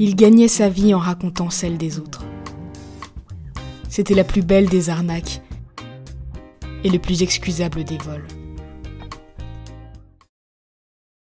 Il gagnait sa vie en racontant celle des autres. C'était la plus belle des arnaques et le plus excusable des vols.